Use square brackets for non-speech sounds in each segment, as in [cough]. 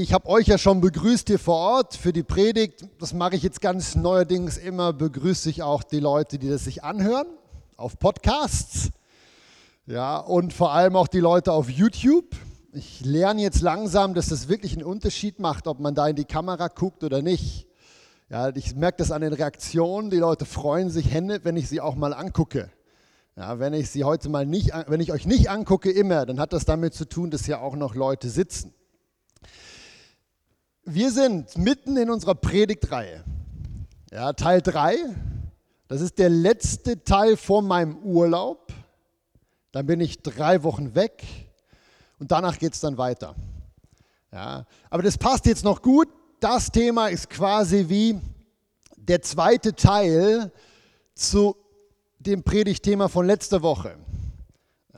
Ich habe euch ja schon begrüßt hier vor Ort für die Predigt. Das mache ich jetzt ganz neuerdings immer. Begrüße ich auch die Leute, die das sich anhören auf Podcasts. Ja, und vor allem auch die Leute auf YouTube. Ich lerne jetzt langsam, dass das wirklich einen Unterschied macht, ob man da in die Kamera guckt oder nicht. Ja, ich merke das an den Reaktionen. Die Leute freuen sich Hände, wenn ich sie auch mal angucke. Ja, wenn ich sie heute mal nicht, wenn ich euch nicht angucke immer, dann hat das damit zu tun, dass hier auch noch Leute sitzen. Wir sind mitten in unserer Predigtreihe. Ja, Teil 3. Das ist der letzte Teil vor meinem Urlaub. Dann bin ich drei Wochen weg und danach geht es dann weiter. Ja, aber das passt jetzt noch gut. Das Thema ist quasi wie der zweite Teil zu dem Predigtthema von letzter Woche.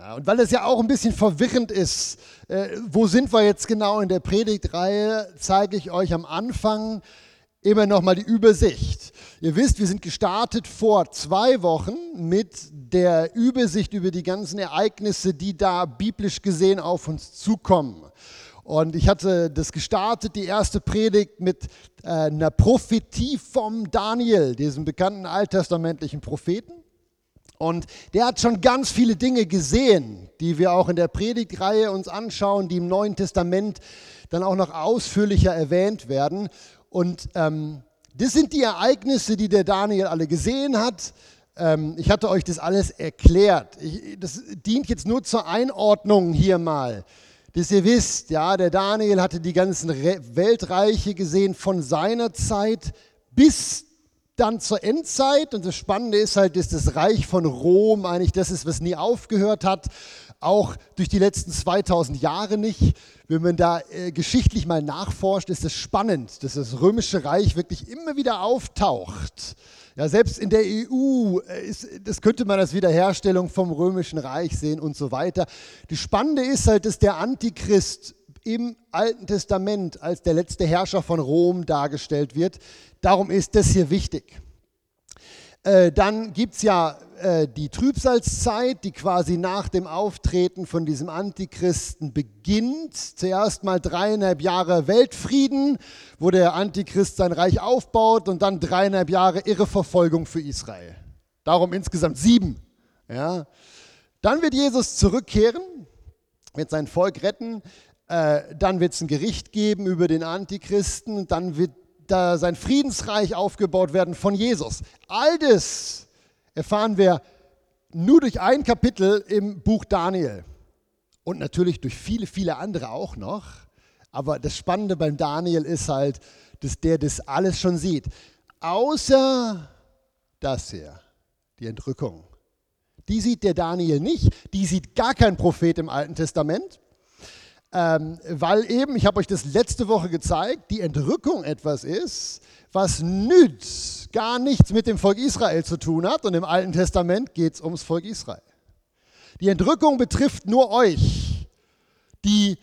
Ja, und weil es ja auch ein bisschen verwirrend ist, äh, wo sind wir jetzt genau in der Predigtreihe, zeige ich euch am Anfang immer noch mal die Übersicht. Ihr wisst, wir sind gestartet vor zwei Wochen mit der Übersicht über die ganzen Ereignisse, die da biblisch gesehen auf uns zukommen. Und ich hatte das gestartet, die erste Predigt mit äh, einer Prophetie vom Daniel, diesem bekannten alttestamentlichen Propheten. Und der hat schon ganz viele Dinge gesehen, die wir auch in der Predigtreihe uns anschauen, die im Neuen Testament dann auch noch ausführlicher erwähnt werden. Und ähm, das sind die Ereignisse, die der Daniel alle gesehen hat. Ähm, ich hatte euch das alles erklärt. Ich, das dient jetzt nur zur Einordnung hier mal, dass ihr wisst, ja, der Daniel hatte die ganzen Weltreiche gesehen von seiner Zeit bis dann zur Endzeit. Und das Spannende ist halt, dass das Reich von Rom eigentlich das ist, was nie aufgehört hat. Auch durch die letzten 2000 Jahre nicht. Wenn man da äh, geschichtlich mal nachforscht, ist es spannend, dass das römische Reich wirklich immer wieder auftaucht. Ja, selbst in der EU, äh, ist, das könnte man als Wiederherstellung vom römischen Reich sehen und so weiter. Das Spannende ist halt, dass der Antichrist im Alten Testament als der letzte Herrscher von Rom dargestellt wird. Darum ist das hier wichtig. Äh, dann gibt es ja äh, die Trübsalzeit, die quasi nach dem Auftreten von diesem Antichristen beginnt. Zuerst mal dreieinhalb Jahre Weltfrieden, wo der Antichrist sein Reich aufbaut und dann dreieinhalb Jahre Irreverfolgung für Israel. Darum insgesamt sieben. Ja. Dann wird Jesus zurückkehren, wird sein Volk retten. Äh, dann wird es ein Gericht geben über den Antichristen. Dann wird da sein Friedensreich aufgebaut werden von Jesus. All das erfahren wir nur durch ein Kapitel im Buch Daniel. Und natürlich durch viele, viele andere auch noch. Aber das Spannende beim Daniel ist halt, dass der das alles schon sieht. Außer das hier, die Entrückung. Die sieht der Daniel nicht. Die sieht gar kein Prophet im Alten Testament. Ähm, weil eben, ich habe euch das letzte Woche gezeigt, die Entrückung etwas ist, was nützt, gar nichts mit dem Volk Israel zu tun hat. Und im Alten Testament geht es ums Volk Israel. Die Entrückung betrifft nur euch, die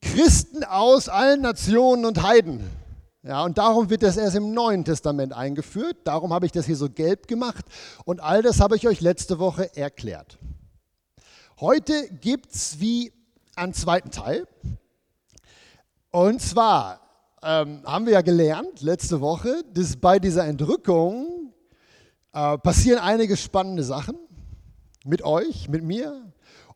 Christen aus allen Nationen und Heiden. Ja, und darum wird das erst im Neuen Testament eingeführt. Darum habe ich das hier so gelb gemacht. Und all das habe ich euch letzte Woche erklärt. Heute gibt es wie einen zweiten Teil. Und zwar ähm, haben wir ja gelernt letzte Woche, dass bei dieser Entrückung äh, passieren einige spannende Sachen mit euch, mit mir.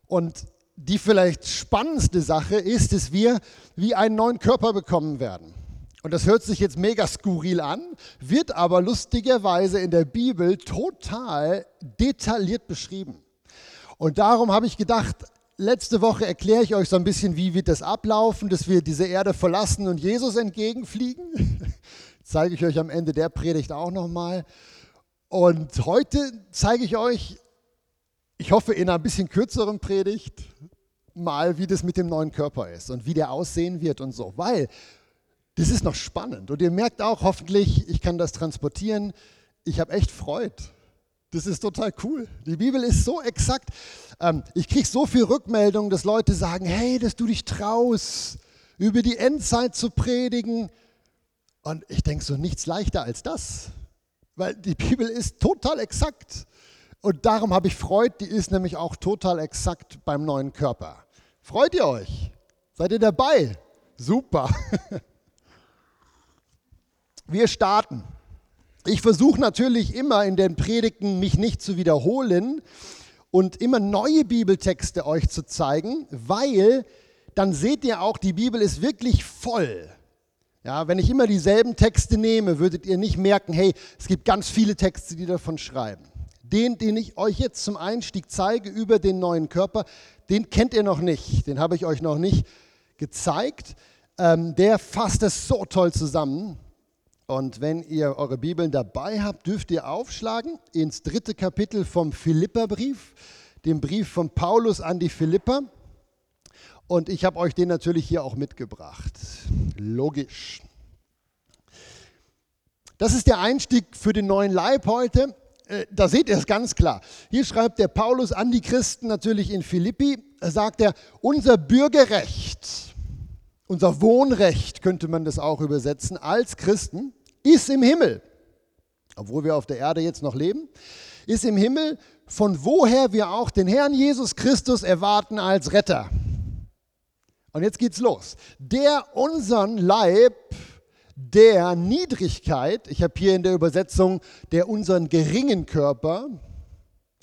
Und die vielleicht spannendste Sache ist, dass wir wie einen neuen Körper bekommen werden. Und das hört sich jetzt mega skurril an, wird aber lustigerweise in der Bibel total detailliert beschrieben. Und darum habe ich gedacht, letzte Woche erkläre ich euch so ein bisschen, wie wird das ablaufen, dass wir diese Erde verlassen und Jesus entgegenfliegen. [laughs] zeige ich euch am Ende der Predigt auch nochmal. Und heute zeige ich euch, ich hoffe in einer bisschen kürzeren Predigt, mal, wie das mit dem neuen Körper ist und wie der aussehen wird und so. Weil das ist noch spannend. Und ihr merkt auch hoffentlich, ich kann das transportieren. Ich habe echt Freude das ist total cool. Die Bibel ist so exakt. Ähm, ich kriege so viel Rückmeldungen, dass Leute sagen, hey, dass du dich traust, über die Endzeit zu predigen. Und ich denke so, nichts leichter als das. Weil die Bibel ist total exakt. Und darum habe ich Freude, die ist nämlich auch total exakt beim neuen Körper. Freut ihr euch? Seid ihr dabei? Super. [laughs] Wir starten. Ich versuche natürlich immer in den Predigten mich nicht zu wiederholen und immer neue Bibeltexte euch zu zeigen, weil dann seht ihr auch, die Bibel ist wirklich voll. Ja, wenn ich immer dieselben Texte nehme, würdet ihr nicht merken, hey, es gibt ganz viele Texte, die davon schreiben. Den, den ich euch jetzt zum Einstieg zeige über den neuen Körper, den kennt ihr noch nicht, den habe ich euch noch nicht gezeigt. Ähm, der fasst es so toll zusammen. Und wenn ihr eure Bibeln dabei habt, dürft ihr aufschlagen ins dritte Kapitel vom Philipperbrief, dem Brief von Paulus an die Philipper. Und ich habe euch den natürlich hier auch mitgebracht. Logisch. Das ist der Einstieg für den neuen Leib heute. Äh, da seht ihr es ganz klar. Hier schreibt der Paulus an die Christen natürlich in Philippi, sagt er, unser Bürgerrecht, unser Wohnrecht könnte man das auch übersetzen, als Christen ist im Himmel, obwohl wir auf der Erde jetzt noch leben, ist im Himmel, von woher wir auch den Herrn Jesus Christus erwarten als Retter. Und jetzt geht's los. Der unseren Leib der Niedrigkeit, ich habe hier in der Übersetzung der unseren geringen Körper,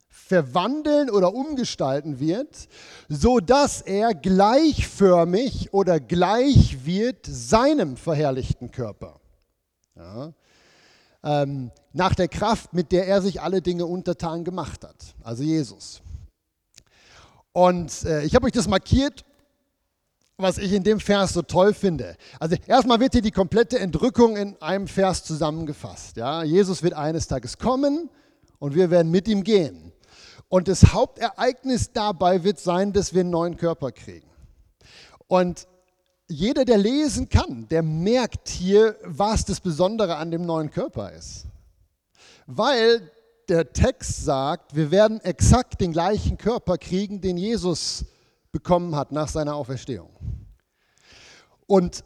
verwandeln oder umgestalten wird, so dass er gleichförmig oder gleich wird seinem verherrlichten Körper. Ja. Ähm, nach der Kraft, mit der er sich alle Dinge untertan gemacht hat, also Jesus. Und äh, ich habe euch das markiert, was ich in dem Vers so toll finde. Also erstmal wird hier die komplette Entrückung in einem Vers zusammengefasst. Ja. Jesus wird eines Tages kommen und wir werden mit ihm gehen. Und das Hauptereignis dabei wird sein, dass wir einen neuen Körper kriegen. Und jeder, der lesen kann, der merkt hier, was das Besondere an dem neuen Körper ist. Weil der Text sagt, wir werden exakt den gleichen Körper kriegen, den Jesus bekommen hat nach seiner Auferstehung. Und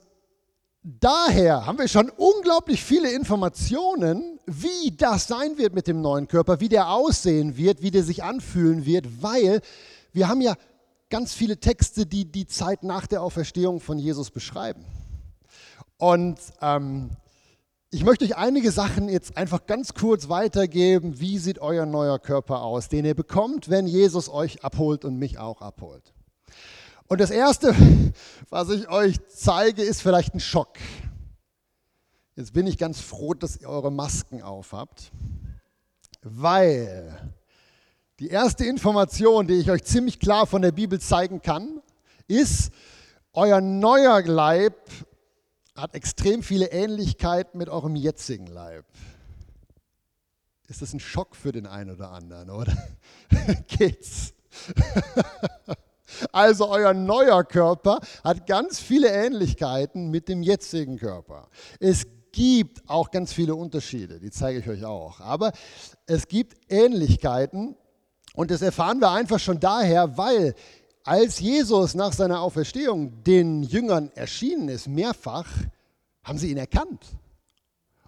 daher haben wir schon unglaublich viele Informationen, wie das sein wird mit dem neuen Körper, wie der aussehen wird, wie der sich anfühlen wird, weil wir haben ja ganz viele Texte, die die Zeit nach der Auferstehung von Jesus beschreiben. Und ähm, ich möchte euch einige Sachen jetzt einfach ganz kurz weitergeben. Wie sieht euer neuer Körper aus, den ihr bekommt, wenn Jesus euch abholt und mich auch abholt? Und das Erste, was ich euch zeige, ist vielleicht ein Schock. Jetzt bin ich ganz froh, dass ihr eure Masken aufhabt, weil die erste Information, die ich euch ziemlich klar von der Bibel zeigen kann, ist, euer neuer Leib hat extrem viele Ähnlichkeiten mit eurem jetzigen Leib. Ist das ein Schock für den einen oder anderen, oder? [laughs] Geht's? [laughs] also euer neuer Körper hat ganz viele Ähnlichkeiten mit dem jetzigen Körper. Es gibt auch ganz viele Unterschiede, die zeige ich euch auch. Aber es gibt Ähnlichkeiten und das erfahren wir einfach schon daher, weil als Jesus nach seiner Auferstehung den Jüngern erschienen ist, mehrfach, haben sie ihn erkannt.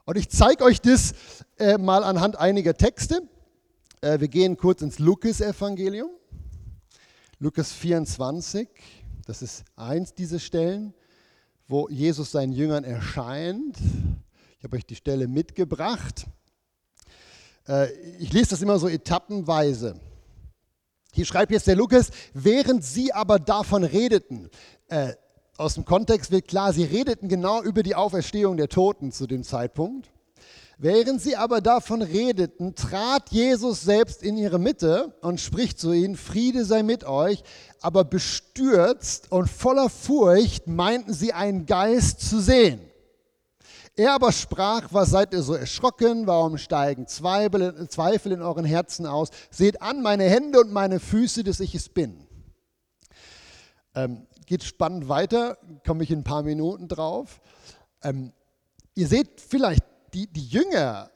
Und ich zeige euch das äh, mal anhand einiger Texte. Äh, wir gehen kurz ins Lukas-Evangelium. Lukas 24, das ist eins dieser Stellen, wo Jesus seinen Jüngern erscheint. Ich habe euch die Stelle mitgebracht. Äh, ich lese das immer so etappenweise. Hier schreibt jetzt der Lukas, während sie aber davon redeten, äh, aus dem Kontext wird klar, sie redeten genau über die Auferstehung der Toten zu dem Zeitpunkt. Während sie aber davon redeten, trat Jesus selbst in ihre Mitte und spricht zu ihnen, Friede sei mit euch, aber bestürzt und voller Furcht meinten sie einen Geist zu sehen. Er aber sprach, was seid ihr so erschrocken? Warum steigen Zweifel, in euren Herzen aus? Seht an meine Hände und meine Füße, dass ich es bin. Ähm, geht spannend weiter, komme ich in ein paar Minuten drauf. Ähm, ihr seht vielleicht, die, die Jünger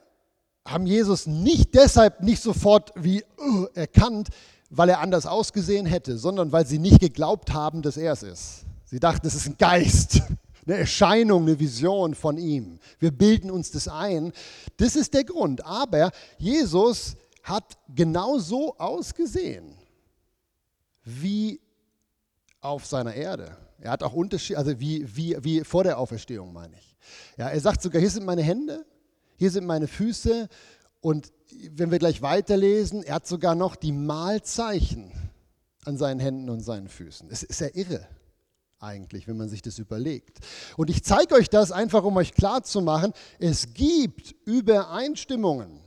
haben Jesus nicht deshalb nicht sofort wie uh, erkannt, weil er anders ausgesehen hätte, sondern weil sie nicht geglaubt haben, dass er es ist. Sie dachten, es ist ein Geist eine Erscheinung, eine Vision von ihm. Wir bilden uns das ein. Das ist der Grund. Aber Jesus hat genau so ausgesehen wie auf seiner Erde. Er hat auch Unterschied, also wie, wie, wie vor der Auferstehung meine ich. Ja, er sagt sogar, hier sind meine Hände, hier sind meine Füße und wenn wir gleich weiterlesen, er hat sogar noch die Malzeichen an seinen Händen und seinen Füßen. Es ist ja irre eigentlich, wenn man sich das überlegt. Und ich zeige euch das einfach, um euch klarzumachen, es gibt Übereinstimmungen.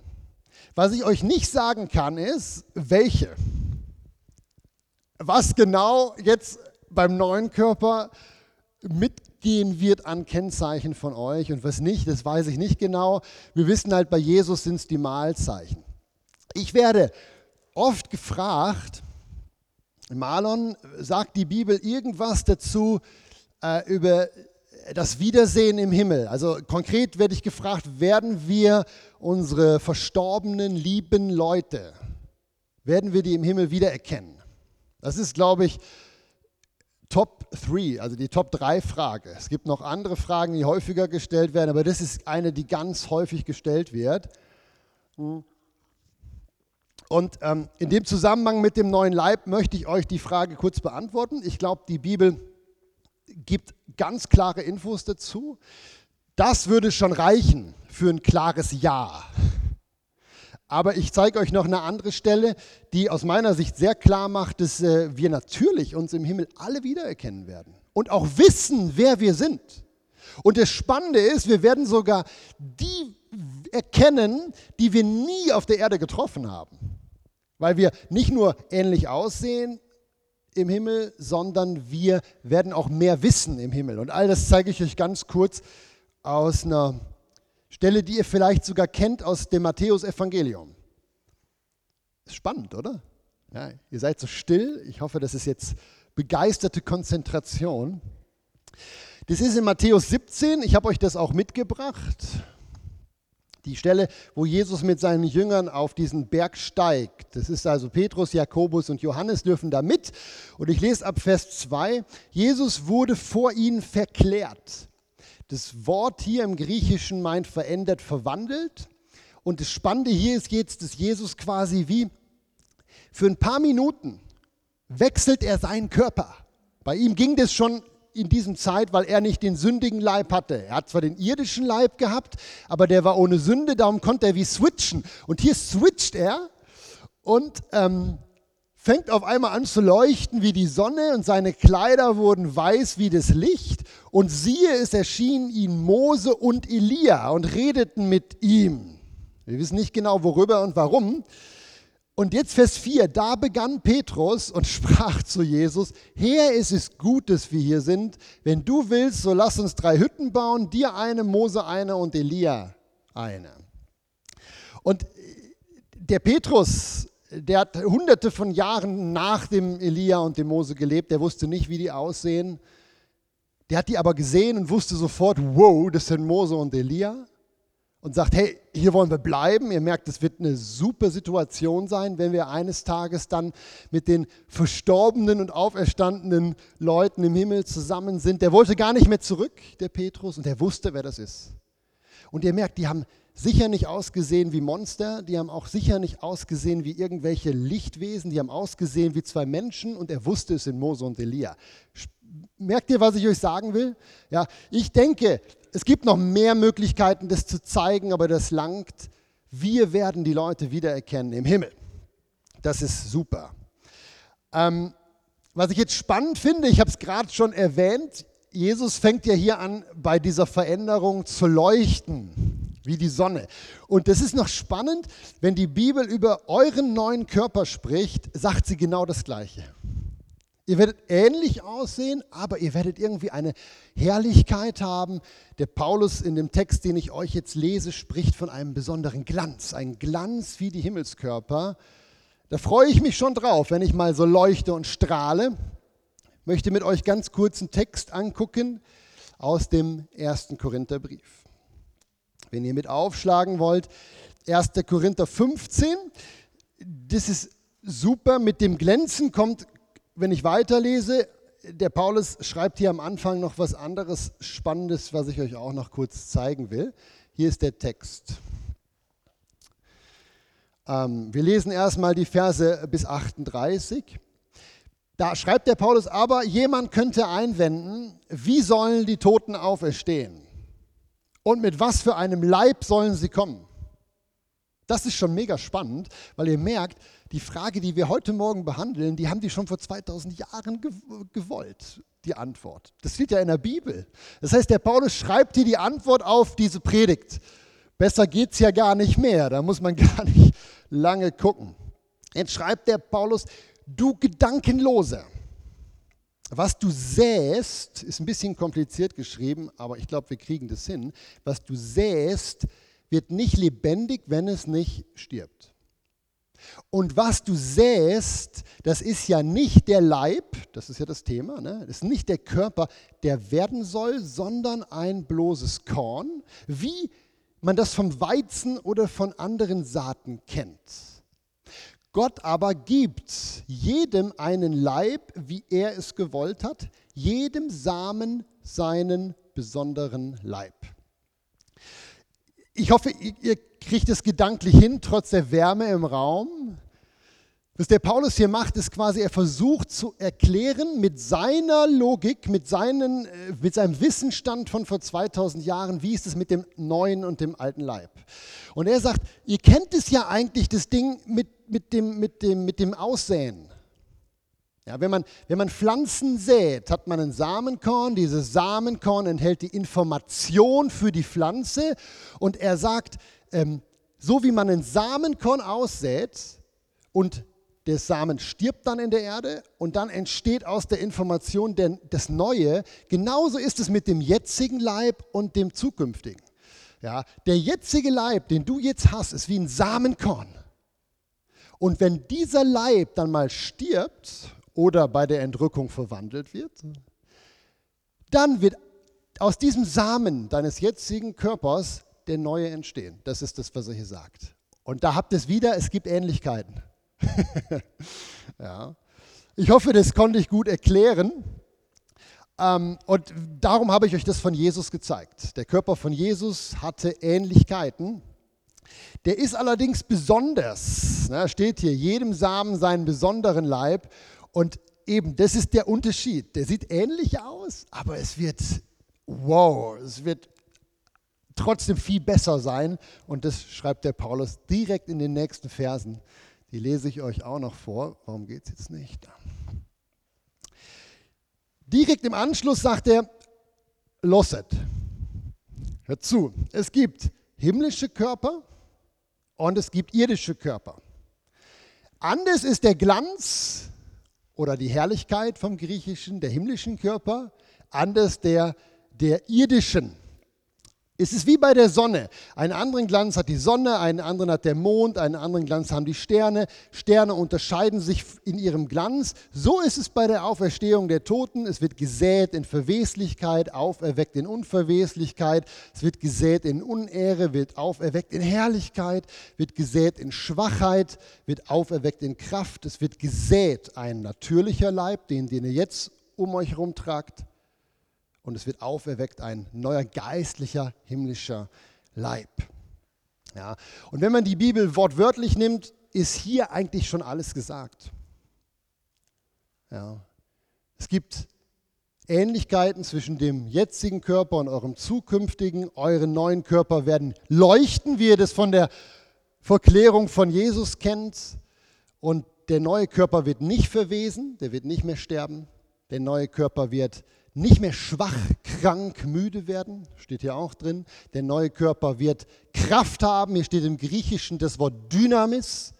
Was ich euch nicht sagen kann, ist, welche. Was genau jetzt beim neuen Körper mitgehen wird an Kennzeichen von euch und was nicht, das weiß ich nicht genau. Wir wissen halt, bei Jesus sind es die Mahlzeichen. Ich werde oft gefragt, Marlon, sagt die Bibel irgendwas dazu äh, über das Wiedersehen im Himmel? Also konkret werde ich gefragt, werden wir unsere verstorbenen, lieben Leute, werden wir die im Himmel wiedererkennen? Das ist, glaube ich, Top 3, also die Top 3 Frage. Es gibt noch andere Fragen, die häufiger gestellt werden, aber das ist eine, die ganz häufig gestellt wird. Und ähm, in dem Zusammenhang mit dem neuen Leib möchte ich euch die Frage kurz beantworten. Ich glaube, die Bibel gibt ganz klare Infos dazu. Das würde schon reichen für ein klares Ja. Aber ich zeige euch noch eine andere Stelle, die aus meiner Sicht sehr klar macht, dass äh, wir natürlich uns im Himmel alle wiedererkennen werden und auch wissen, wer wir sind. Und das Spannende ist, wir werden sogar die erkennen, die wir nie auf der Erde getroffen haben. Weil wir nicht nur ähnlich aussehen im Himmel, sondern wir werden auch mehr wissen im Himmel. Und all das zeige ich euch ganz kurz aus einer Stelle, die ihr vielleicht sogar kennt aus dem Matthäus-Evangelium. Ist spannend, oder? Ja, ihr seid so still. Ich hoffe, das ist jetzt begeisterte Konzentration. Das ist in Matthäus 17. Ich habe euch das auch mitgebracht. Die Stelle, wo Jesus mit seinen Jüngern auf diesen Berg steigt. Das ist also Petrus, Jakobus und Johannes dürfen da mit. Und ich lese ab Vers 2. Jesus wurde vor ihnen verklärt. Das Wort hier im Griechischen meint verändert, verwandelt. Und das Spannende hier ist jetzt, dass Jesus quasi wie für ein paar Minuten wechselt er seinen Körper. Bei ihm ging das schon in diesem Zeit, weil er nicht den sündigen Leib hatte. Er hat zwar den irdischen Leib gehabt, aber der war ohne Sünde, darum konnte er wie switchen. Und hier switcht er und ähm, fängt auf einmal an zu leuchten wie die Sonne und seine Kleider wurden weiß wie das Licht. Und siehe, es erschienen ihnen Mose und Elia und redeten mit ihm. Wir wissen nicht genau worüber und warum. Und jetzt Vers 4, da begann Petrus und [laughs] sprach zu Jesus, Herr, es ist gut, dass wir hier sind. Wenn du willst, so lass uns drei Hütten bauen, dir eine, Mose eine und Elia eine. Und der Petrus der hat hunderte von Jahren nach dem Elia und dem Mose gelebt, der wusste nicht, wie die aussehen. Der hat die aber gesehen und wusste sofort, wow, das sind Mose und Elia. Und sagt, hey, hier wollen wir bleiben. Ihr merkt, es wird eine super Situation sein, wenn wir eines Tages dann mit den verstorbenen und auferstandenen Leuten im Himmel zusammen sind. Der wollte gar nicht mehr zurück, der Petrus, und der wusste, wer das ist. Und ihr merkt, die haben sicher nicht ausgesehen wie Monster, die haben auch sicher nicht ausgesehen wie irgendwelche Lichtwesen, die haben ausgesehen wie zwei Menschen und er wusste es in Mose und Elia. Merkt ihr, was ich euch sagen will? Ja, ich denke, es gibt noch mehr Möglichkeiten, das zu zeigen, aber das langt. Wir werden die Leute wiedererkennen im Himmel. Das ist super. Ähm, was ich jetzt spannend finde, ich habe es gerade schon erwähnt, Jesus fängt ja hier an, bei dieser Veränderung zu leuchten wie die Sonne. Und das ist noch spannend, wenn die Bibel über euren neuen Körper spricht, sagt sie genau das Gleiche. Ihr werdet ähnlich aussehen, aber ihr werdet irgendwie eine Herrlichkeit haben. Der Paulus in dem Text, den ich euch jetzt lese, spricht von einem besonderen Glanz, ein Glanz wie die Himmelskörper. Da freue ich mich schon drauf, wenn ich mal so leuchte und strahle. Ich möchte mit euch ganz kurz einen Text angucken aus dem ersten Korintherbrief wenn ihr mit aufschlagen wollt. 1. Korinther 15. Das ist super. Mit dem Glänzen kommt, wenn ich weiterlese, der Paulus schreibt hier am Anfang noch was anderes Spannendes, was ich euch auch noch kurz zeigen will. Hier ist der Text. Ähm, wir lesen erstmal die Verse bis 38. Da schreibt der Paulus aber, jemand könnte einwenden, wie sollen die Toten auferstehen? Und mit was für einem Leib sollen sie kommen? Das ist schon mega spannend, weil ihr merkt, die Frage, die wir heute Morgen behandeln, die haben die schon vor 2000 Jahren gewollt, die Antwort. Das steht ja in der Bibel. Das heißt, der Paulus schreibt hier die Antwort auf diese Predigt. Besser geht es ja gar nicht mehr, da muss man [laughs] gar nicht lange gucken. Jetzt schreibt der Paulus, du Gedankenloser. Was du säst, ist ein bisschen kompliziert geschrieben, aber ich glaube, wir kriegen das hin. Was du säst, wird nicht lebendig, wenn es nicht stirbt. Und was du säst, das ist ja nicht der Leib, das ist ja das Thema, ne? das ist nicht der Körper, der werden soll, sondern ein bloßes Korn, wie man das vom Weizen oder von anderen Saaten kennt. Gott aber gibt jedem einen Leib, wie er es gewollt hat, jedem Samen seinen besonderen Leib. Ich hoffe, ihr kriegt es gedanklich hin, trotz der Wärme im Raum. Was der Paulus hier macht, ist quasi, er versucht zu erklären mit seiner Logik, mit, seinen, äh, mit seinem Wissensstand von vor 2000 Jahren, wie ist es mit dem neuen und dem alten Leib. Und er sagt, ihr kennt es ja eigentlich, das Ding mit, mit, dem, mit, dem, mit dem Aussäen. Ja, wenn, man, wenn man Pflanzen sät, hat man ein Samenkorn. Dieses Samenkorn enthält die Information für die Pflanze. Und er sagt, ähm, so wie man ein Samenkorn aussät und der Samen stirbt dann in der Erde und dann entsteht aus der Information das Neue. Genauso ist es mit dem jetzigen Leib und dem zukünftigen. Ja, der jetzige Leib, den du jetzt hast, ist wie ein Samenkorn. Und wenn dieser Leib dann mal stirbt oder bei der Entrückung verwandelt wird, dann wird aus diesem Samen deines jetzigen Körpers der neue entstehen. Das ist das, was er hier sagt. Und da habt ihr es wieder, es gibt Ähnlichkeiten. [laughs] ja. Ich hoffe, das konnte ich gut erklären. Ähm, und darum habe ich euch das von Jesus gezeigt. Der Körper von Jesus hatte Ähnlichkeiten. Der ist allerdings besonders. Ne, steht hier, jedem Samen seinen besonderen Leib. Und eben, das ist der Unterschied. Der sieht ähnlich aus, aber es wird, wow, es wird trotzdem viel besser sein. Und das schreibt der Paulus direkt in den nächsten Versen. Die lese ich euch auch noch vor. Warum geht es jetzt nicht? Direkt im Anschluss sagt er, losset. Hört zu, es gibt himmlische Körper und es gibt irdische Körper. Anders ist der Glanz oder die Herrlichkeit vom griechischen, der himmlischen Körper, anders der, der irdischen es ist wie bei der Sonne. Einen anderen Glanz hat die Sonne, einen anderen hat der Mond, einen anderen Glanz haben die Sterne. Sterne unterscheiden sich in ihrem Glanz. So ist es bei der Auferstehung der Toten. Es wird gesät in Verweslichkeit, auferweckt in Unverweslichkeit. Es wird gesät in Unehre, wird auferweckt in Herrlichkeit, wird gesät in Schwachheit, wird auferweckt in Kraft. Es wird gesät ein natürlicher Leib, den, den ihr jetzt um euch herum tragt und es wird auferweckt ein neuer geistlicher himmlischer Leib. Ja, und wenn man die Bibel wortwörtlich nimmt, ist hier eigentlich schon alles gesagt. Ja, es gibt Ähnlichkeiten zwischen dem jetzigen Körper und eurem zukünftigen. Eure neuen Körper werden leuchten, wie ihr das von der Verklärung von Jesus kennt. Und der neue Körper wird nicht verwesen, der wird nicht mehr sterben. Der neue Körper wird nicht mehr schwach, krank, müde werden, steht hier auch drin. Der neue Körper wird Kraft haben, hier steht im Griechischen das Wort Dynamis.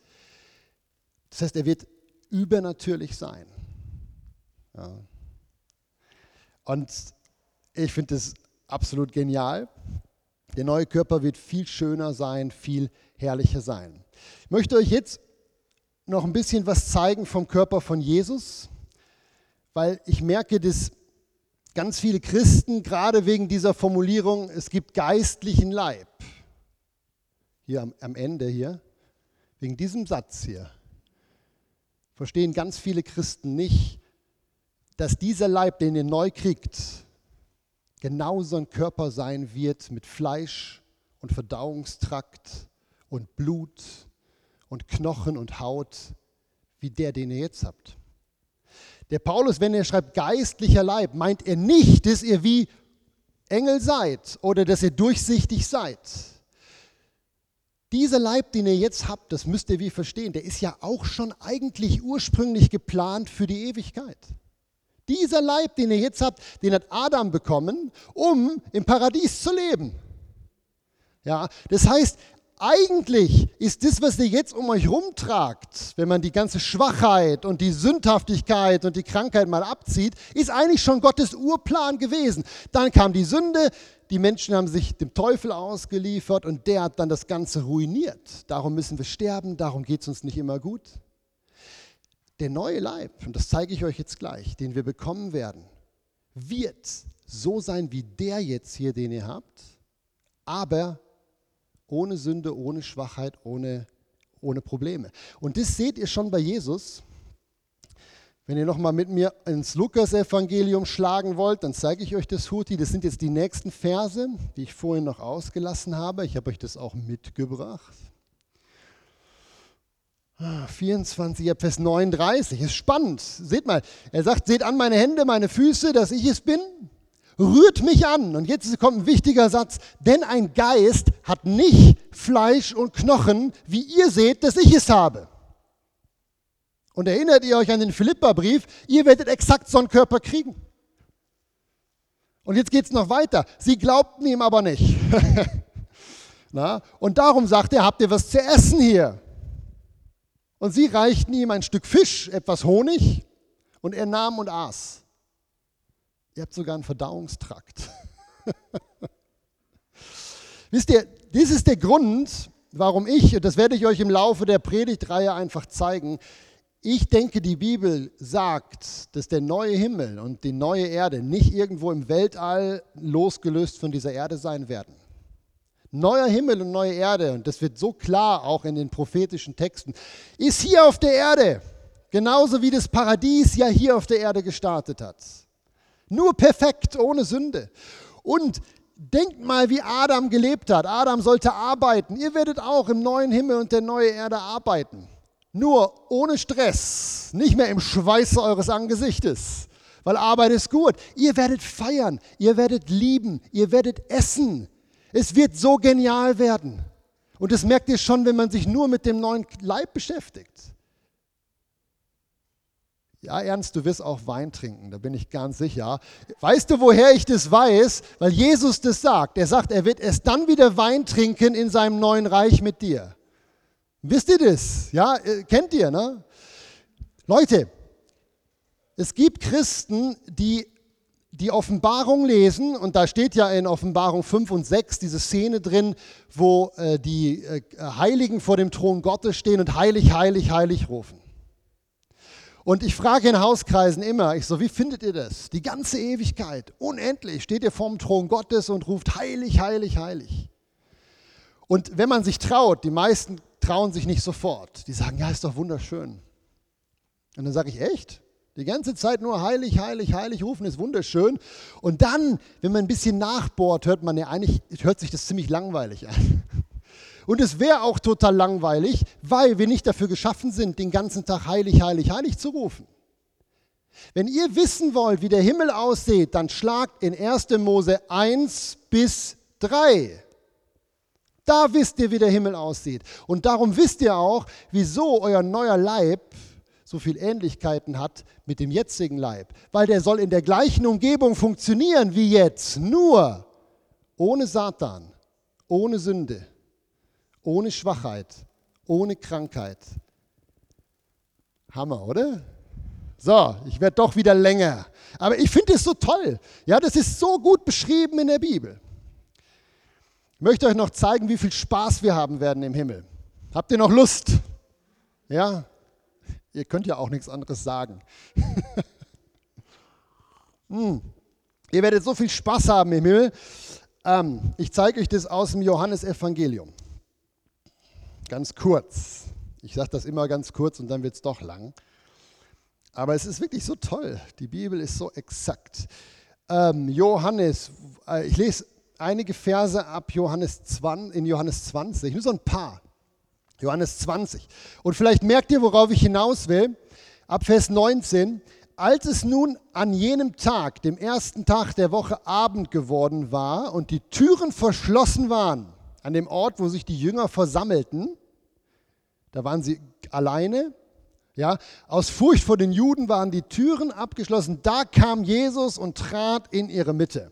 Das heißt, er wird übernatürlich sein. Ja. Und ich finde das absolut genial. Der neue Körper wird viel schöner sein, viel herrlicher sein. Ich möchte euch jetzt noch ein bisschen was zeigen vom Körper von Jesus, weil ich merke, dass ganz viele Christen, gerade wegen dieser Formulierung, es gibt geistlichen Leib, hier am, am Ende hier, wegen diesem Satz hier, verstehen ganz viele Christen nicht, dass dieser Leib, den ihr neu kriegt, genauso ein Körper sein wird mit Fleisch und Verdauungstrakt und Blut und Knochen und Haut, wie der, den ihr jetzt habt. Der Paulus, wenn er schreibt geistlicher Leib, meint er nicht, dass ihr wie Engel seid oder dass ihr durchsichtig seid. Dieser Leib, den ihr jetzt habt, das müsst ihr wie verstehen, der ist ja auch schon eigentlich ursprünglich geplant für die Ewigkeit. Dieser Leib, den ihr jetzt habt, den hat Adam bekommen, um im Paradies zu leben. Ja, das heißt, eigentlich ist das, was ihr jetzt um euch rumtragt, wenn man die ganze Schwachheit und die Sündhaftigkeit und die Krankheit mal abzieht, ist eigentlich schon Gottes Urplan gewesen. Dann kam die Sünde, die Menschen haben sich dem Teufel ausgeliefert und der hat dann das Ganze ruiniert. Darum müssen wir sterben, darum geht es uns nicht immer gut. Der neue Leib, und das zeige ich euch jetzt gleich, den wir bekommen werden, wird so sein wie der jetzt hier, den ihr habt, aber ohne Sünde, ohne Schwachheit, ohne, ohne Probleme. Und das seht ihr schon bei Jesus. Wenn ihr nochmal mit mir ins Lukas-Evangelium schlagen wollt, dann zeige ich euch das Huti. Das sind jetzt die nächsten Verse, die ich vorhin noch ausgelassen habe. Ich habe euch das auch mitgebracht. 24, ah, Vers 39, ist spannend. Seht mal, er sagt, seht an meine Hände, meine Füße, dass ich es bin rührt mich an. Und jetzt kommt ein wichtiger Satz, denn ein Geist hat nicht Fleisch und Knochen, wie ihr seht, dass ich es habe. Und erinnert ihr euch an den Philippa-Brief, ihr werdet exakt so einen Körper kriegen. Und jetzt geht es noch weiter. Sie glaubten ihm aber nicht. [laughs] Na? Und darum sagt er, habt ihr was zu essen hier? Und sie reichten ihm ein Stück Fisch, etwas Honig, und er nahm und aß. Ihr habt sogar einen Verdauungstrakt. [laughs] Wisst ihr, dies ist der Grund, warum ich, und das werde ich euch im Laufe der Predigtreihe einfach zeigen, ich denke, die Bibel sagt, dass der neue Himmel und die neue Erde nicht irgendwo im Weltall losgelöst von dieser Erde sein werden. Neuer Himmel und neue Erde, und das wird so klar auch in den prophetischen Texten, ist hier auf der Erde, genauso wie das Paradies ja hier auf der Erde gestartet hat. Nur perfekt, ohne Sünde. Und denkt mal, wie Adam gelebt hat. Adam sollte arbeiten. Ihr werdet auch im neuen Himmel und der neuen Erde arbeiten. Nur ohne Stress, nicht mehr im Schweiße eures Angesichtes, weil Arbeit ist gut. Ihr werdet feiern, ihr werdet lieben, ihr werdet essen. Es wird so genial werden. Und das merkt ihr schon, wenn man sich nur mit dem neuen Leib beschäftigt. Ja, Ernst, du wirst auch Wein trinken, da bin ich ganz sicher. Weißt du, woher ich das weiß? Weil Jesus das sagt. Er sagt, er wird erst dann wieder Wein trinken in seinem neuen Reich mit dir. Wisst ihr das? Ja, äh, kennt ihr, ne? Leute, es gibt Christen, die die Offenbarung lesen, und da steht ja in Offenbarung 5 und 6 diese Szene drin, wo äh, die äh, Heiligen vor dem Thron Gottes stehen und heilig, heilig, heilig rufen. Und ich frage in Hauskreisen immer, ich so, wie findet ihr das? Die ganze Ewigkeit, unendlich, steht ihr vorm Thron Gottes und ruft heilig, heilig, heilig. Und wenn man sich traut, die meisten trauen sich nicht sofort. Die sagen, ja, ist doch wunderschön. Und dann sage ich, echt? Die ganze Zeit nur heilig, heilig, heilig rufen ist wunderschön. Und dann, wenn man ein bisschen nachbohrt, hört man ja eigentlich, hört sich das ziemlich langweilig an. Und es wäre auch total langweilig, weil wir nicht dafür geschaffen sind, den ganzen Tag heilig, heilig, heilig zu rufen. Wenn ihr wissen wollt, wie der Himmel aussieht, dann schlagt in 1. Mose 1 bis 3. Da wisst ihr, wie der Himmel aussieht. Und darum wisst ihr auch, wieso euer neuer Leib so viel Ähnlichkeiten hat mit dem jetzigen Leib. Weil der soll in der gleichen Umgebung funktionieren wie jetzt, nur ohne Satan, ohne Sünde ohne Schwachheit, ohne Krankheit. Hammer, oder? So, ich werde doch wieder länger. Aber ich finde es so toll. Ja, das ist so gut beschrieben in der Bibel. Ich möchte euch noch zeigen, wie viel Spaß wir haben werden im Himmel. Habt ihr noch Lust? Ja? Ihr könnt ja auch nichts anderes sagen. [laughs] hm. Ihr werdet so viel Spaß haben im Himmel. Ähm, ich zeige euch das aus dem Johannesevangelium. Ganz kurz. Ich sage das immer ganz kurz und dann wird es doch lang. Aber es ist wirklich so toll. Die Bibel ist so exakt. Ähm, Johannes, äh, ich lese einige Verse ab Johannes 20, in Johannes 20, nur so ein paar. Johannes 20. Und vielleicht merkt ihr, worauf ich hinaus will. Ab Vers 19. als es nun an jenem Tag, dem ersten Tag der Woche, Abend geworden war und die Türen verschlossen waren, an dem Ort, wo sich die Jünger versammelten, da waren sie alleine, ja, aus Furcht vor den Juden waren die Türen abgeschlossen, da kam Jesus und trat in ihre Mitte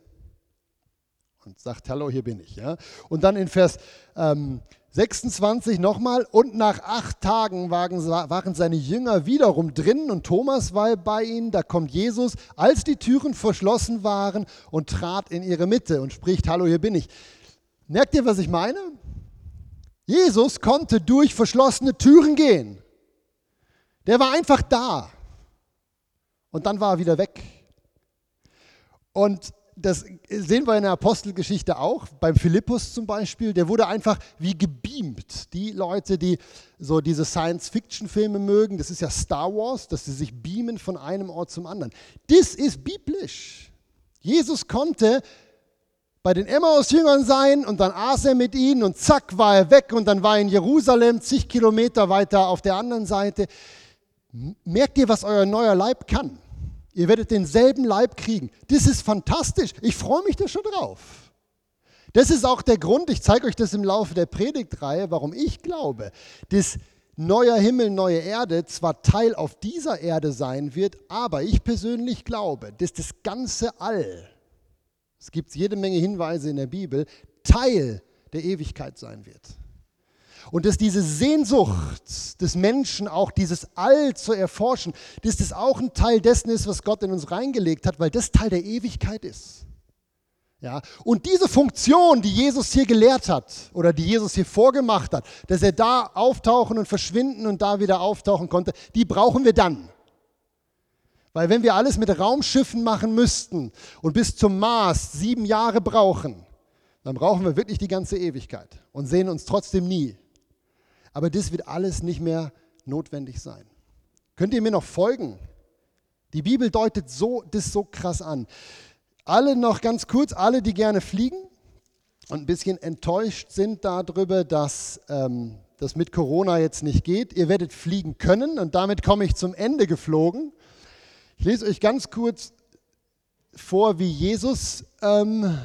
und sagt, hallo, hier bin ich. Ja. Und dann in Vers ähm, 26 nochmal, und nach acht Tagen waren, waren seine Jünger wiederum drin und Thomas war bei ihnen, da kommt Jesus, als die Türen verschlossen waren und trat in ihre Mitte und spricht, hallo, hier bin ich. Merkt ihr, was ich meine? Jesus konnte durch verschlossene Türen gehen. Der war einfach da. Und dann war er wieder weg. Und das sehen wir in der Apostelgeschichte auch, beim Philippus zum Beispiel, der wurde einfach wie gebeamt. Die Leute, die so diese Science-Fiction-Filme mögen, das ist ja Star Wars, dass sie sich beamen von einem Ort zum anderen. Das ist biblisch. Jesus konnte bei den Emmaus-Jüngern sein und dann aß er mit ihnen und zack war er weg und dann war er in Jerusalem, zig Kilometer weiter auf der anderen Seite. Merkt ihr, was euer neuer Leib kann? Ihr werdet denselben Leib kriegen. Das ist fantastisch. Ich freue mich da schon drauf. Das ist auch der Grund, ich zeige euch das im Laufe der Predigtreihe, warum ich glaube, dass neuer Himmel, neue Erde zwar Teil auf dieser Erde sein wird, aber ich persönlich glaube, dass das ganze All, es gibt jede Menge Hinweise in der Bibel, Teil der Ewigkeit sein wird. Und dass diese Sehnsucht des Menschen, auch dieses All zu erforschen, dass das auch ein Teil dessen ist, was Gott in uns reingelegt hat, weil das Teil der Ewigkeit ist. Ja, und diese Funktion, die Jesus hier gelehrt hat oder die Jesus hier vorgemacht hat, dass er da auftauchen und verschwinden und da wieder auftauchen konnte, die brauchen wir dann. Weil wenn wir alles mit Raumschiffen machen müssten und bis zum Mars sieben Jahre brauchen, dann brauchen wir wirklich die ganze Ewigkeit und sehen uns trotzdem nie. Aber das wird alles nicht mehr notwendig sein. Könnt ihr mir noch folgen? Die Bibel deutet so, das so krass an. Alle noch ganz kurz, alle, die gerne fliegen und ein bisschen enttäuscht sind darüber, dass ähm, das mit Corona jetzt nicht geht. Ihr werdet fliegen können und damit komme ich zum Ende geflogen. Ich lese euch ganz kurz vor, wie Jesus ähm,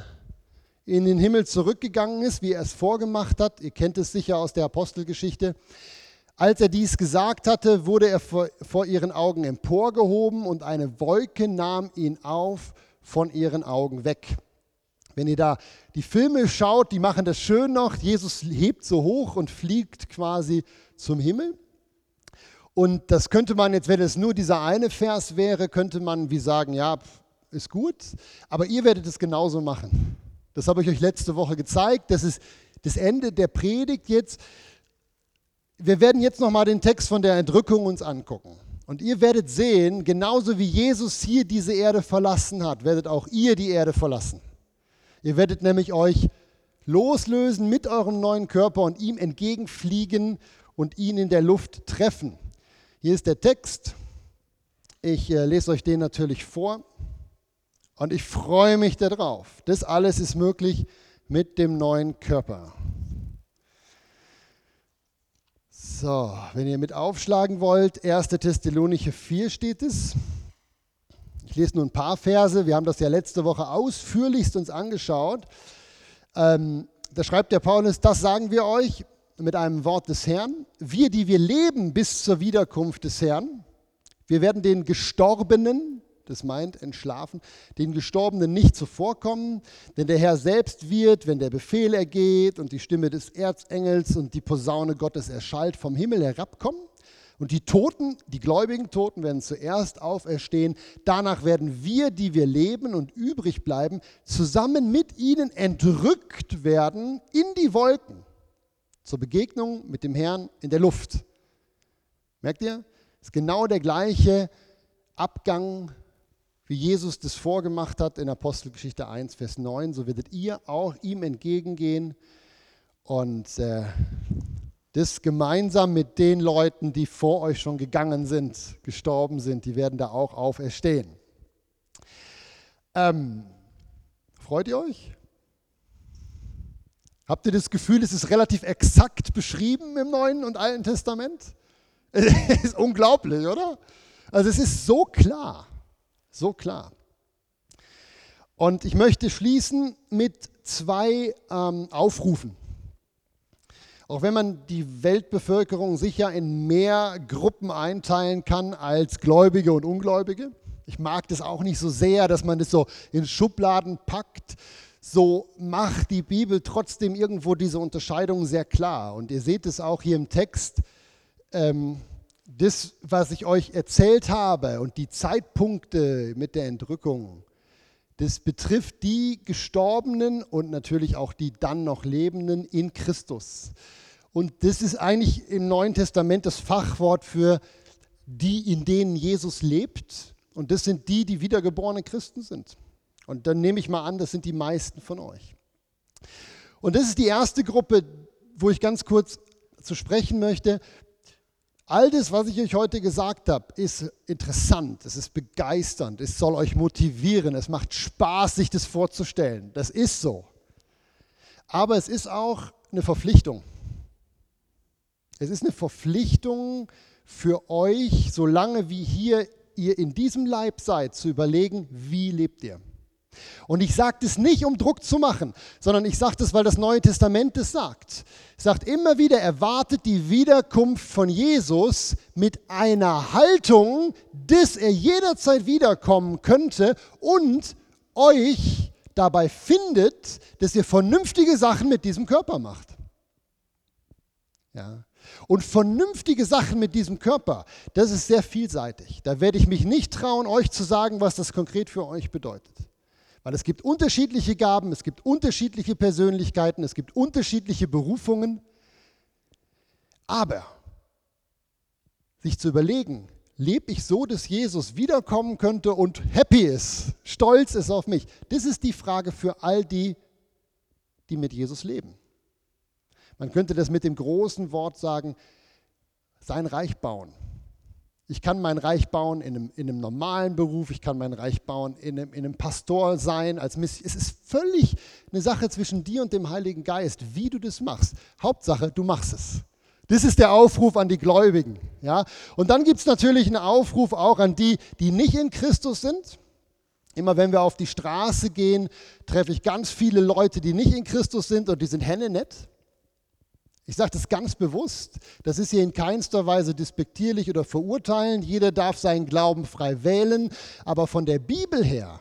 in den Himmel zurückgegangen ist, wie er es vorgemacht hat. Ihr kennt es sicher aus der Apostelgeschichte. Als er dies gesagt hatte, wurde er vor, vor ihren Augen emporgehoben und eine Wolke nahm ihn auf von ihren Augen weg. Wenn ihr da die Filme schaut, die machen das schön noch. Jesus hebt so hoch und fliegt quasi zum Himmel. Und das könnte man jetzt, wenn es nur dieser eine Vers wäre, könnte man wie sagen, ja, ist gut. Aber ihr werdet es genauso machen. Das habe ich euch letzte Woche gezeigt. Das ist das Ende der Predigt jetzt. Wir werden jetzt nochmal den Text von der Entrückung uns angucken. Und ihr werdet sehen, genauso wie Jesus hier diese Erde verlassen hat, werdet auch ihr die Erde verlassen. Ihr werdet nämlich euch loslösen mit eurem neuen Körper und ihm entgegenfliegen und ihn in der Luft treffen. Hier ist der Text. Ich äh, lese euch den natürlich vor. Und ich freue mich darauf. Das alles ist möglich mit dem neuen Körper. So, wenn ihr mit aufschlagen wollt, 1. Thessalonicher 4 steht es. Ich lese nur ein paar Verse. Wir haben das ja letzte Woche ausführlichst uns angeschaut. Ähm, da schreibt der Paulus, das sagen wir euch mit einem Wort des Herrn. Wir, die wir leben bis zur Wiederkunft des Herrn, wir werden den Gestorbenen, das meint entschlafen, den Gestorbenen nicht zuvorkommen, denn der Herr selbst wird, wenn der Befehl ergeht und die Stimme des Erzengels und die Posaune Gottes erschallt, vom Himmel herabkommen. Und die Toten, die gläubigen Toten werden zuerst auferstehen. Danach werden wir, die wir leben und übrig bleiben, zusammen mit ihnen entrückt werden in die Wolken zur Begegnung mit dem Herrn in der Luft. Merkt ihr? Das ist genau der gleiche Abgang wie Jesus das vorgemacht hat in Apostelgeschichte 1, Vers 9, so werdet ihr auch ihm entgegengehen und äh, das gemeinsam mit den Leuten, die vor euch schon gegangen sind, gestorben sind, die werden da auch auferstehen. Ähm, freut ihr euch? Habt ihr das Gefühl, es ist relativ exakt beschrieben im Neuen und Alten Testament? [laughs] Es ist unglaublich, oder? Also es ist so klar. So klar. Und ich möchte schließen mit zwei ähm, Aufrufen. Auch wenn man die Weltbevölkerung sicher in mehr Gruppen einteilen kann als Gläubige und Ungläubige. Ich mag das auch nicht so sehr, dass man das so in Schubladen packt. So macht die Bibel trotzdem irgendwo diese Unterscheidung sehr klar. Und ihr seht es auch hier im Text. Ähm, das, was ich euch erzählt habe und die Zeitpunkte mit der Entrückung, das betrifft die Gestorbenen und natürlich auch die dann noch Lebenden in Christus. Und das ist eigentlich im Neuen Testament das Fachwort für die, in denen Jesus lebt. Und das sind die, die wiedergeborene Christen sind. Und dann nehme ich mal an, das sind die meisten von euch. Und das ist die erste Gruppe, wo ich ganz kurz zu sprechen möchte. All das, was ich euch heute gesagt habe, ist interessant, es ist begeisternd, es soll euch motivieren, es macht Spaß, sich das vorzustellen. Das ist so. Aber es ist auch eine Verpflichtung. Es ist eine Verpflichtung für euch, solange wie hier ihr in diesem Leib seid, zu überlegen, wie lebt ihr. Und ich sage das nicht, um Druck zu machen, sondern ich sage das, weil das Neue Testament es sagt. Es sagt immer wieder, erwartet die Wiederkunft von Jesus mit einer Haltung, dass er jederzeit wiederkommen könnte und euch dabei findet, dass ihr vernünftige Sachen mit diesem Körper macht. Ja. Und vernünftige Sachen mit diesem Körper, das ist sehr vielseitig. Da werde ich mich nicht trauen, euch zu sagen, was das konkret für euch bedeutet. Weil es gibt unterschiedliche Gaben, es gibt unterschiedliche Persönlichkeiten, es gibt unterschiedliche Berufungen. Aber sich zu überlegen, lebe ich so, dass Jesus wiederkommen könnte und happy ist, stolz ist auf mich, das ist die Frage für all die, die mit Jesus leben. Man könnte das mit dem großen Wort sagen, sein Reich bauen. Ich kann mein Reich bauen in einem, in einem normalen Beruf, ich kann mein Reich bauen in einem, in einem Pastor sein. Als Miss es ist völlig eine Sache zwischen dir und dem Heiligen Geist, wie du das machst. Hauptsache, du machst es. Das ist der Aufruf an die Gläubigen. Ja? Und dann gibt es natürlich einen Aufruf auch an die, die nicht in Christus sind. Immer wenn wir auf die Straße gehen, treffe ich ganz viele Leute, die nicht in Christus sind und die sind henne nett. Ich sage das ganz bewusst. Das ist hier in keinster Weise despektierlich oder verurteilend. Jeder darf seinen Glauben frei wählen. Aber von der Bibel her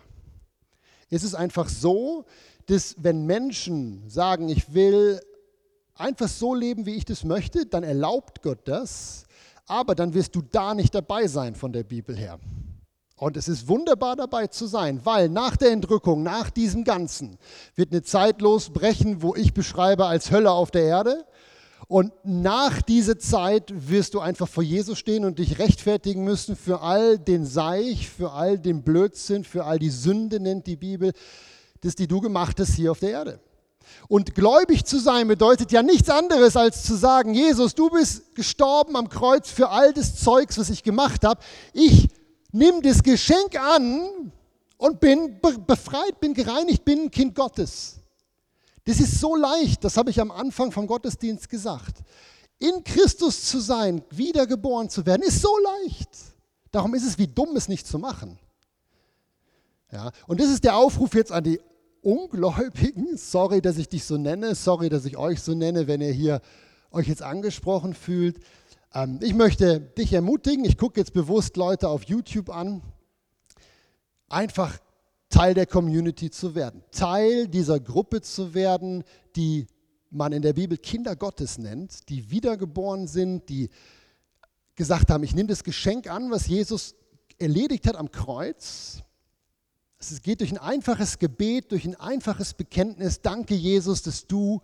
ist es einfach so, dass wenn Menschen sagen, ich will einfach so leben, wie ich das möchte, dann erlaubt Gott das. Aber dann wirst du da nicht dabei sein von der Bibel her. Und es ist wunderbar dabei zu sein, weil nach der Entrückung, nach diesem Ganzen, wird eine Zeit losbrechen, wo ich beschreibe als Hölle auf der Erde. Und nach dieser Zeit wirst du einfach vor Jesus stehen und dich rechtfertigen müssen für all den Seich, für all den Blödsinn, für all die Sünde, nennt die Bibel, das die du gemacht hast hier auf der Erde. Und gläubig zu sein bedeutet ja nichts anderes, als zu sagen, Jesus, du bist gestorben am Kreuz für all das Zeugs, was ich gemacht habe. Ich nehme das Geschenk an und bin befreit, bin gereinigt, bin ein Kind Gottes. Das ist so leicht, das habe ich am Anfang vom Gottesdienst gesagt. In Christus zu sein, wiedergeboren zu werden, ist so leicht. Darum ist es wie dumm, es nicht zu machen. Ja, und das ist der Aufruf jetzt an die Ungläubigen. Sorry, dass ich dich so nenne. Sorry, dass ich euch so nenne, wenn ihr hier euch jetzt angesprochen fühlt. Ähm, ich möchte dich ermutigen. Ich gucke jetzt bewusst Leute auf YouTube an. Einfach Teil der Community zu werden, Teil dieser Gruppe zu werden, die man in der Bibel Kinder Gottes nennt, die wiedergeboren sind, die gesagt haben, ich nehme das Geschenk an, was Jesus erledigt hat am Kreuz. Es geht durch ein einfaches Gebet, durch ein einfaches Bekenntnis. Danke, Jesus, dass du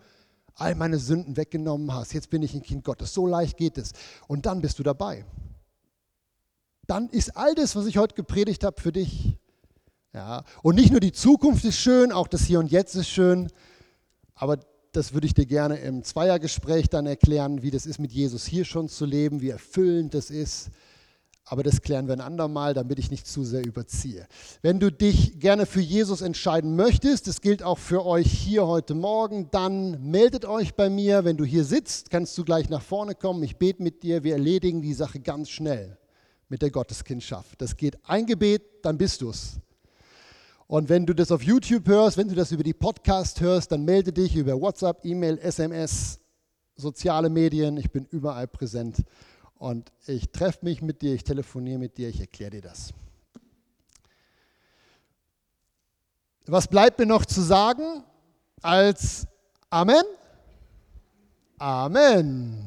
all meine Sünden weggenommen hast. Jetzt bin ich ein Kind Gottes. So leicht geht es. Und dann bist du dabei. Dann ist all das, was ich heute gepredigt habe, für dich. Ja, und nicht nur die Zukunft ist schön, auch das Hier und Jetzt ist schön, aber das würde ich dir gerne im Zweiergespräch dann erklären, wie das ist, mit Jesus hier schon zu leben, wie erfüllend das ist. Aber das klären wir ein andermal, damit ich nicht zu sehr überziehe. Wenn du dich gerne für Jesus entscheiden möchtest, das gilt auch für euch hier heute Morgen, dann meldet euch bei mir. Wenn du hier sitzt, kannst du gleich nach vorne kommen. Ich bete mit dir. Wir erledigen die Sache ganz schnell. mit der Gotteskindschaft. Das geht ein Gebet, dann bist du es. Und wenn du das auf YouTube hörst, wenn du das über die Podcast hörst, dann melde dich über WhatsApp, E-Mail, SMS, soziale Medien. Ich bin überall präsent. Und ich treffe mich mit dir, ich telefoniere mit dir, ich erkläre dir das. Was bleibt mir noch zu sagen als Amen? Amen.